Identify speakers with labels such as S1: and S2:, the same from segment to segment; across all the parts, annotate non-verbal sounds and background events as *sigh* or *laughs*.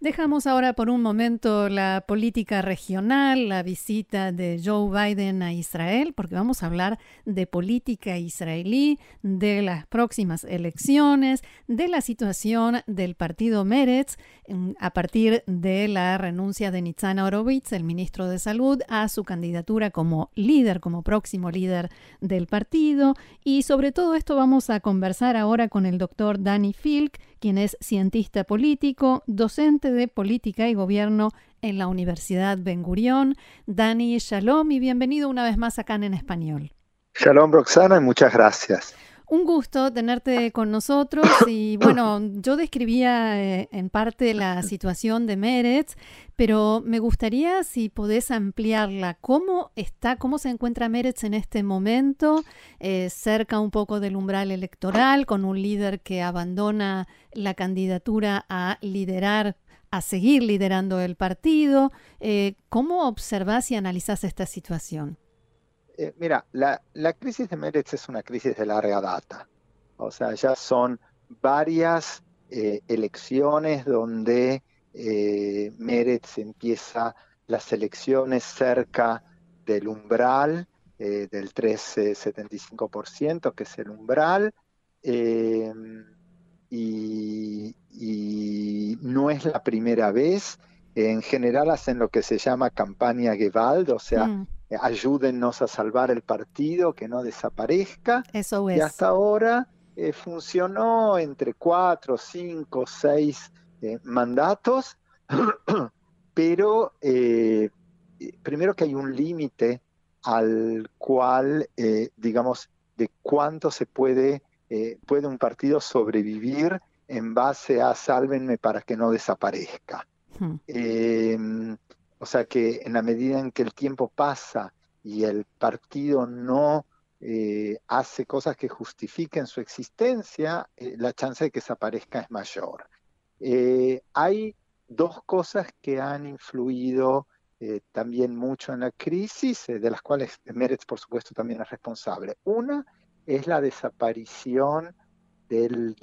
S1: Dejamos ahora por un momento la política regional, la visita de Joe Biden a Israel, porque vamos a hablar de política israelí, de las próximas elecciones, de la situación del partido Meretz a partir de la renuncia de Nitzan Horowitz, el ministro de Salud, a su candidatura como líder, como próximo líder del partido. Y sobre todo esto vamos a conversar ahora con el doctor Danny Filk, quien es cientista político, docente de política y gobierno en la Universidad Ben Gurión. Dani, shalom y bienvenido una vez más acá en español.
S2: Shalom, Roxana, y muchas gracias.
S1: Un gusto tenerte con nosotros y bueno, yo describía eh, en parte la situación de Meretz, pero me gustaría si podés ampliarla. ¿Cómo está, cómo se encuentra Meretz en este momento, eh, cerca un poco del umbral electoral, con un líder que abandona la candidatura a liderar a seguir liderando el partido. Eh, ¿Cómo observas y analizas esta situación?
S2: Eh, mira, la, crisis de Meretz es una crisis de larga data. O sea, ya son varias eh, elecciones donde eh, Meretz empieza las elecciones cerca del umbral, del 3,75%, que es el umbral, y, no es la primera vez. En general hacen lo que se llama campaña Gewalt, o sea, mm. Eh, ayúdennos a salvar el partido, que no desaparezca.
S1: Eso
S2: es. Y hasta ahora eh, funcionó entre cuatro, cinco, seis eh, mandatos, *clears throat* pero primero que hay un límite al cual, digamos, de cuánto se puede, puede un partido sobrevivir en base a sálvenme para que no desaparezca. Hmm. O sea que en la medida en que el tiempo pasa y el partido no eh, hace cosas que justifiquen su existencia, eh, la chance de que desaparezca es mayor. Eh, hay dos cosas que han influido también mucho en la crisis, de las cuales Meretz, por supuesto, también es responsable. Una es la desaparición del,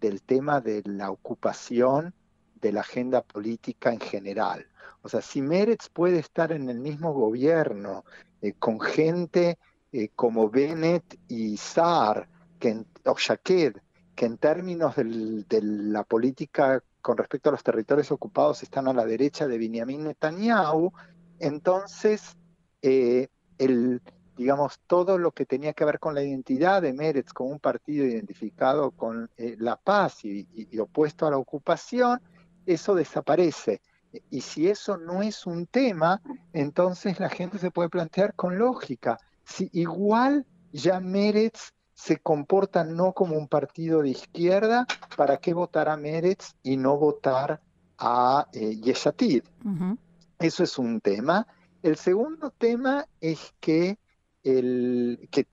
S2: del tema de la ocupación de la agenda política en general. O sea, si Meretz puede estar en el mismo gobierno eh, con gente eh, como Bennett y Saar, que o Shaked, que en términos de la política con respecto a los territorios ocupados están a la derecha de Benjamin Netanyahu, entonces eh, el, digamos, todo lo que tenía que ver con la identidad de Meretz como un partido identificado con la paz y, opuesto a la ocupación, eso desaparece. Y si eso no es un tema, entonces la gente se puede plantear con lógica. Si igual ya Meretz se comporta no como un partido de izquierda, ¿para qué votar a Meretz y no votar a eh, Yeshatid? Eso es un tema. El segundo tema es que, el, que,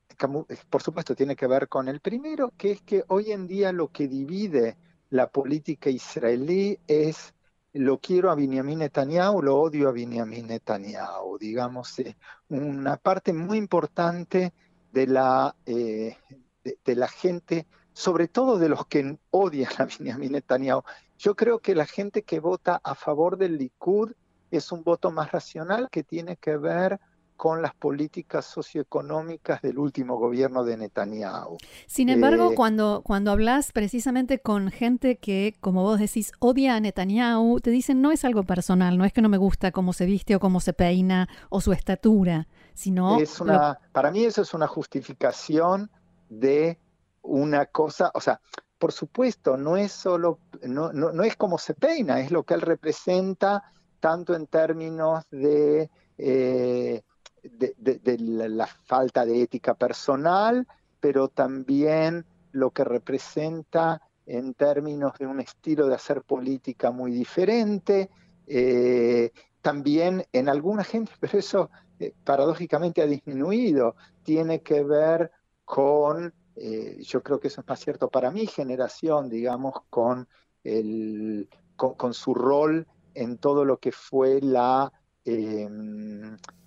S2: por supuesto, tiene que ver con el primero, que es que hoy en día lo que divide la política israelí es lo quiero a Benjamin Netanyahu, lo odio a Benjamin Netanyahu, digamos, eh, una parte muy importante de la, eh, de, la gente, sobre todo de los que odian a Benjamin Netanyahu. Yo creo que la gente que vota a favor del Likud es un voto más racional que tiene que ver con las políticas socioeconómicas del último gobierno de Netanyahu.
S1: Sin embargo, eh, cuando, cuando hablas precisamente con gente que, como vos decís, odia a Netanyahu, te dicen no es algo personal, no es que no me gusta cómo se viste o cómo se peina o su estatura, sino...
S2: Es una, Para mí eso es una justificación de una cosa, o sea, por supuesto, no es solo, no, no, no es como se peina, es lo que él representa tanto en términos de... Eh, de, la, falta de ética personal, pero también lo que representa en términos de un estilo de hacer política muy diferente. Eh, también en alguna *laughs* gente, pero eso eh, paradójicamente ha disminuido, tiene que ver con, eh, yo creo que eso es más cierto para mi generación, digamos, con, el, con, su rol en todo lo que fue la,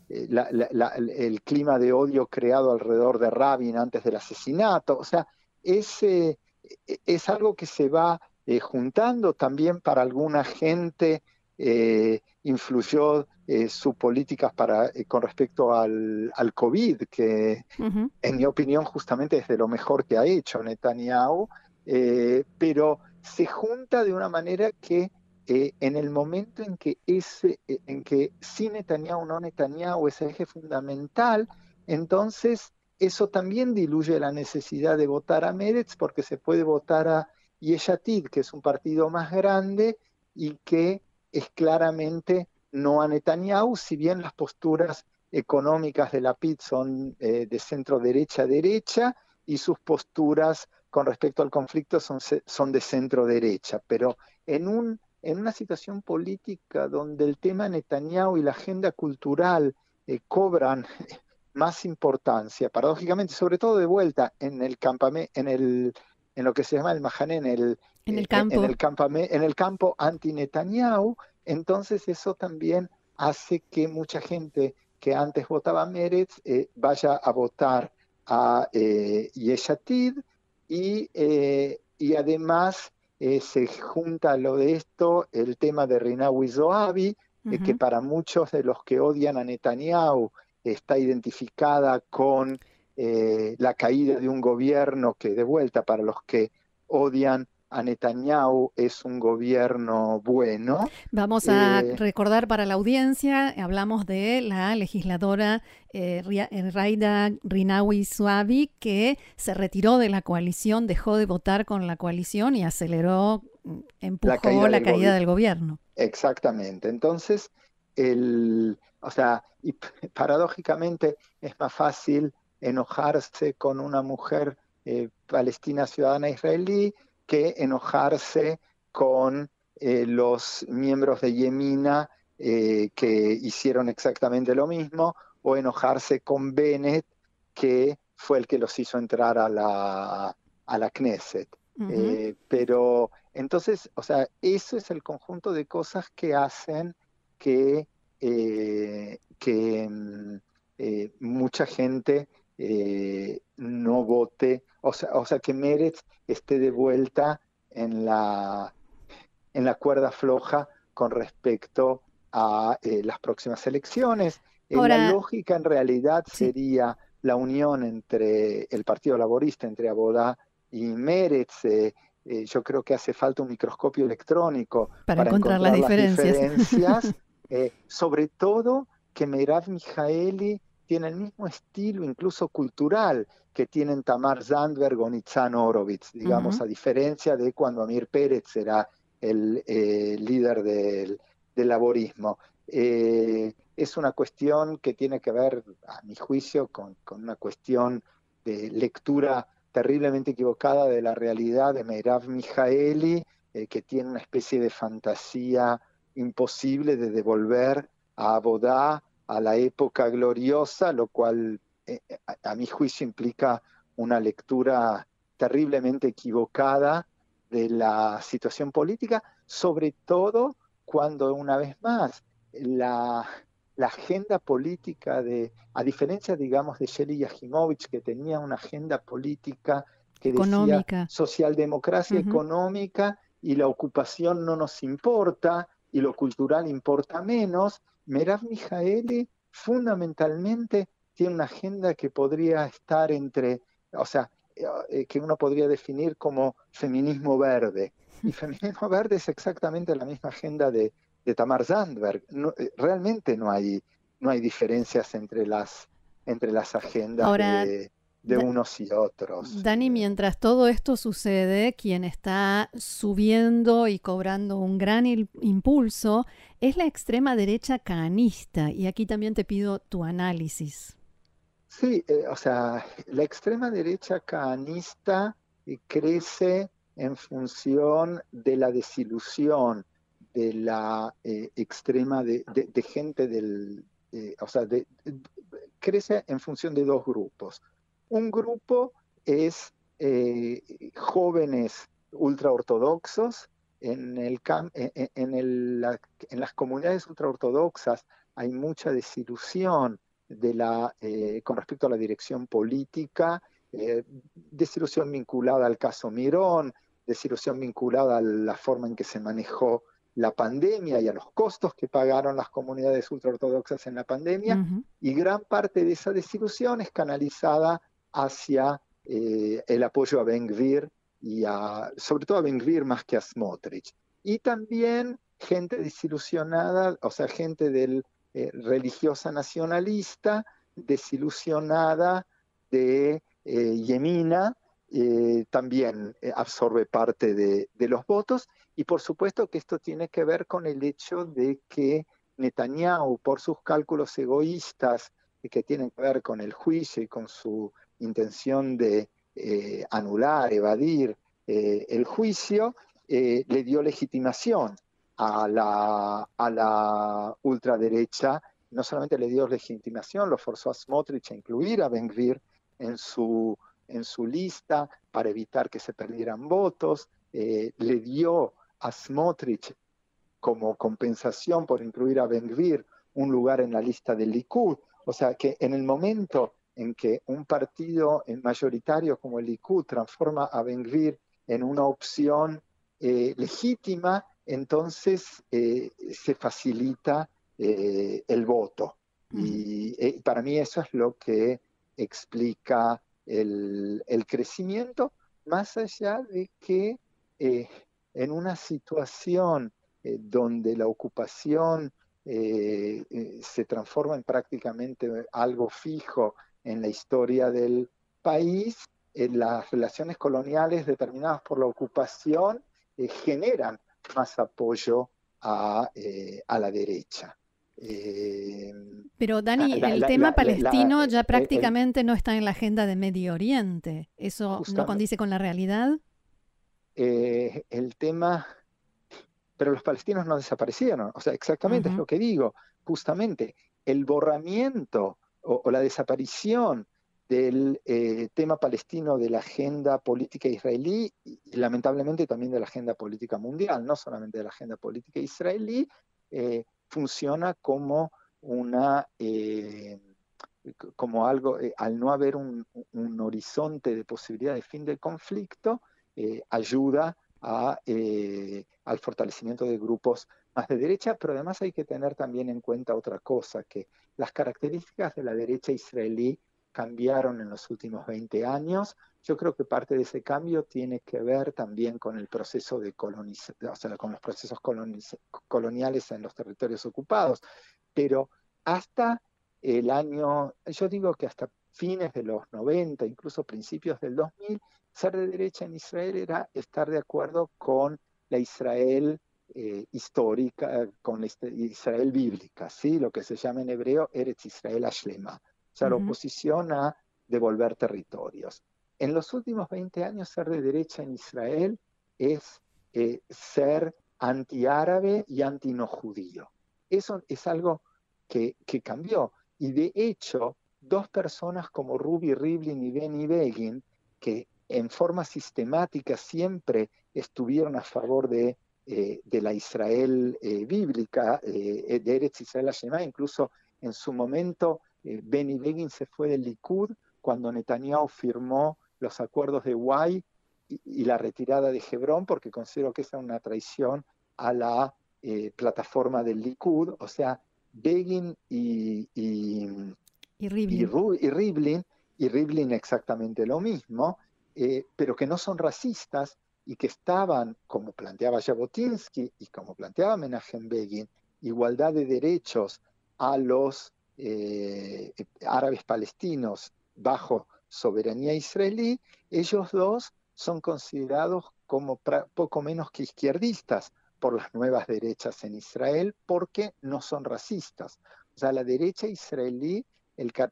S2: em, el clima de odio creado alrededor de Rabin antes del asesinato. O sea, es, es algo que se va juntando también para alguna gente. influyó sus políticas para, con respecto al, al COVID, que en mi opinión justamente es de lo mejor que ha hecho Netanyahu, pero se junta de una manera que eh, en el momento en que, ese, eh, en que sí Netanyahu no Netanyahu es eje fundamental, entonces eso también diluye la necesidad de votar a Meretz porque se puede votar a Yeshatid, que es un partido más grande y que es claramente no a Netanyahu, si bien las posturas económicas de la PIT son eh, de centro derecha derecha y sus posturas con respecto al conflicto son, son de centro derecha, pero en, un, en una situación política donde el tema Netanyahu y la agenda cultural eh, cobran *laughs* más importancia, paradójicamente, sobre todo de vuelta en el en el en lo que se llama el Mahané, en el,
S1: en el eh, campo,
S2: en el, en el campo anti-Netanyahu, entonces eso también hace que mucha gente que antes votaba a Meretz eh, vaya a votar a eh, Yeshatid y, eh, y además eh, se junta a lo de esto el tema de Rinawi Zoabi, uh que para muchos de los que odian a Netanyahu está identificada con la caída de un gobierno que de vuelta para los que odian a Netanyahu es un gobierno bueno.
S1: Vamos a eh, recordar para la audiencia, hablamos de la legisladora eh, eh, Raida Rinawi Suavi, que se retiró de la coalición, dejó de votar con la coalición y aceleró, mm, empujó la caída, del, gobierno.
S2: Exactamente. Entonces, el, o sea, y *laughs* paradójicamente es más fácil enojarse con una mujer palestina ciudadana israelí que enojarse con eh, los miembros de Yemina eh, que hicieron exactamente lo mismo, o enojarse con Bennett, que fue el que los hizo entrar a la, a la Knesset. Eh, pero entonces, o sea, eso es el conjunto de cosas que hacen que, que mm, mucha gente no vote o sea, o sea que Meretz esté de vuelta en la, en la cuerda floja con respecto a eh, las próximas elecciones. Eh, la lógica en realidad sería la unión entre el Partido Laborista, entre Abodá y Meretz. Eh, yo creo que hace falta un microscopio electrónico
S1: para, encontrar, las diferencias. *laughs*
S2: sobre todo que Merav Mijaeli tiene el mismo estilo, incluso cultural, que tienen Tamar Zandberg o Nitzan Horowitz, digamos, a diferencia de cuando Amir Pérez era el eh, líder del, laborismo. Eh, es una cuestión que tiene que ver, a mi juicio, con, una cuestión de lectura terriblemente equivocada de la realidad de Meirav Mijaeli, eh, que tiene una especie de fantasía imposible de devolver a Abodá a la época gloriosa, lo cual eh, a, mi juicio implica una lectura terriblemente equivocada de la situación política, sobre todo cuando una vez más la, agenda política de, a diferencia digamos de Shelly Yajimovich, que tenía una agenda política que decía socialdemocracia económica y la ocupación no nos importa y lo cultural importa menos, Merav Mijaeli fundamentalmente tiene una agenda que podría estar entre, o sea, eh, que uno podría definir como feminismo verde. Y *laughs* feminismo verde es exactamente la misma agenda de, Tamar Zandberg. Eh, realmente no hay, no hay diferencias entre las, entre las agendas de, de unos y otros.
S1: Dani, mientras todo esto sucede, quien está subiendo y cobrando un gran impulso es la extrema derecha canista. Y aquí también te pido tu análisis.
S2: Sí, eh, o sea, la extrema derecha canista eh, crece en función de la desilusión de la eh, extrema de, gente del, o sea, crece en función de dos grupos. Un grupo es eh, jóvenes ultraortodoxos en, el, en, en, las comunidades ultraortodoxas. Hay mucha desilusión de la, eh, con respecto a la dirección política, eh, desilusión vinculada al caso Mirón, desilusión vinculada a la forma en que se manejó la pandemia y a los costos que pagaron las comunidades ultraortodoxas en la pandemia, y gran parte de esa desilusión es canalizada hacia eh, el apoyo a Ben Gvir y a, sobre todo a Ben Gvir más que a Smotrich. Y también gente desilusionada, o sea, gente del eh, religiosa nacionalista, desilusionada de eh, Yemina, eh, también absorbe parte de, los votos. Y por supuesto que esto tiene que ver con el hecho de que Netanyahu, por sus cálculos egoístas que tienen que ver con el juicio y con su intención de anular, evadir el juicio, le dio legitimación a la, a la ultraderecha, no solamente le dio legitimación, lo forzó a Smotrich a incluir a Ben en su, en su lista para evitar que se perdieran votos, eh, le dio a Smotrich como compensación por incluir a Ben un lugar en la lista del Likud, o sea que en el momento en que un partido mayoritario como el Likud transforma a Ben en una opción eh, legítima, entonces eh, se facilita eh, el voto. Y eh, para mí eso es lo que explica el, crecimiento, más allá de que en una situación donde la ocupación se transforma en prácticamente algo fijo en la historia del país, las relaciones coloniales determinadas por la ocupación generan más apoyo a, eh, la derecha.
S1: Eh, Pero Dani, el tema palestino ya prácticamente no está en la agenda de Medio Oriente. ¿Eso no condice con la realidad?
S2: Eh, el tema, pero los palestinos no desaparecieron, o sea, exactamente es lo que digo, justamente el borramiento o la desaparición del eh, tema palestino de la agenda política israelí y lamentablemente también de la agenda política mundial, no solamente de la agenda política israelí, eh, funciona como una eh, como algo, al no haber un, horizonte de posibilidad de fin del conflicto, ayuda a, al fortalecimiento de grupos más de derecha, pero además hay que tener también en cuenta otra cosa, que las características de la derecha israelí cambiaron en los últimos 20 años. Yo creo que parte de ese cambio tiene que ver también con el proceso de colonización, o sea, con los procesos coloniales en los territorios ocupados. Pero hasta el año, yo digo que hasta fines de los 90, incluso principios del 2000, ser de derecha en Israel era estar de acuerdo con la Israel eh, histórica, con la Israel bíblica, ¿sí? lo que se llama en hebreo Eretz Israel Ashlema o sea, la oposición a devolver territorios. En los últimos 20 años, ser de derecha en Israel es eh, ser antiárabe y anti-no judío. Eso es algo que, cambió. Y de hecho, dos personas como Ruby Rivlin y Benny Begin, que en forma sistemática siempre estuvieron a favor de, eh, de la Israel eh, bíblica, de Eretz Israel Hashem, incluso en su momento eh, Benny Begin se fue del Likud cuando Netanyahu firmó los acuerdos de Guay y, la retirada de Hebrón, porque considero que esa es una traición a la eh, plataforma del Likud. O sea, Begin y, y, y, Rivlin. y, Rivlin, exactamente lo mismo, eh, pero que no son racistas y que estaban, como planteaba Jabotinsky y como planteaba Menachem igualdad de derechos a los eh, árabes palestinos bajo soberanía israelí, ellos dos son considerados como poco menos que izquierdistas por las nuevas derechas en Israel porque no son racistas. O sea, la derecha israelí,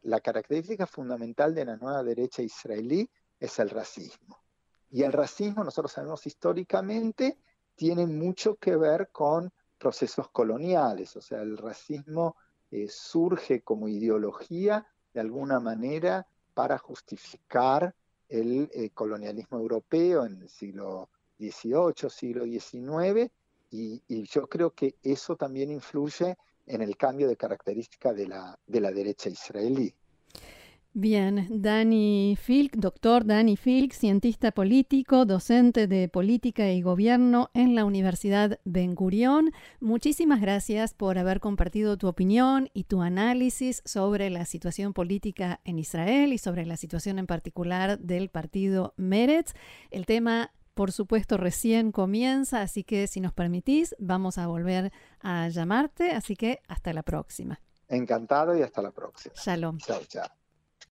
S2: la característica fundamental de la nueva derecha israelí es el racismo. Y el racismo, nosotros sabemos históricamente, tiene mucho que ver con procesos coloniales. O sea, el racismo eh, surge como ideología de alguna manera para justificar el eh, colonialismo europeo en el siglo XVIII, siglo XIX, y, yo creo que eso también influye en el cambio de característica de la, de la derecha israelí.
S1: Bien, Dani Filk, doctor Dani Filk, cientista político, docente de política y gobierno en la Universidad Ben Gurión. Muchísimas gracias por haber compartido tu opinión y tu análisis sobre la situación política en Israel y sobre la situación en particular del partido Meretz. El tema por supuesto, recién comienza, así que si nos permitís, vamos a volver a llamarte. Así que hasta la próxima.
S2: Encantado y hasta la próxima.
S1: Shalom.
S2: Chao, chao.